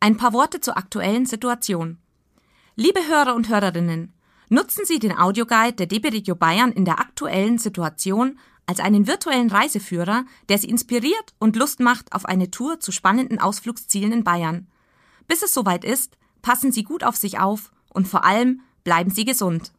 Ein paar Worte zur aktuellen Situation. Liebe Hörer und Hörerinnen, nutzen Sie den Audioguide der DB Regio Bayern in der aktuellen Situation als einen virtuellen Reiseführer, der Sie inspiriert und Lust macht auf eine Tour zu spannenden Ausflugszielen in Bayern. Bis es soweit ist, passen Sie gut auf sich auf und vor allem bleiben Sie gesund.